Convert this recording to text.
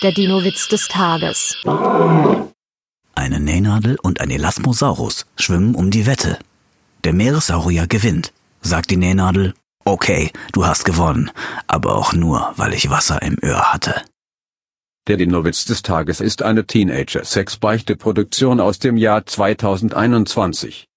Der Dino-Witz des Tages. Eine Nähnadel und ein Elasmosaurus schwimmen um die Wette. Der Meeressaurier gewinnt, sagt die Nähnadel. Okay, du hast gewonnen, aber auch nur, weil ich Wasser im Öhr hatte. Der Dinowitz des Tages ist eine Teenager-Sex-Beichte-Produktion aus dem Jahr 2021.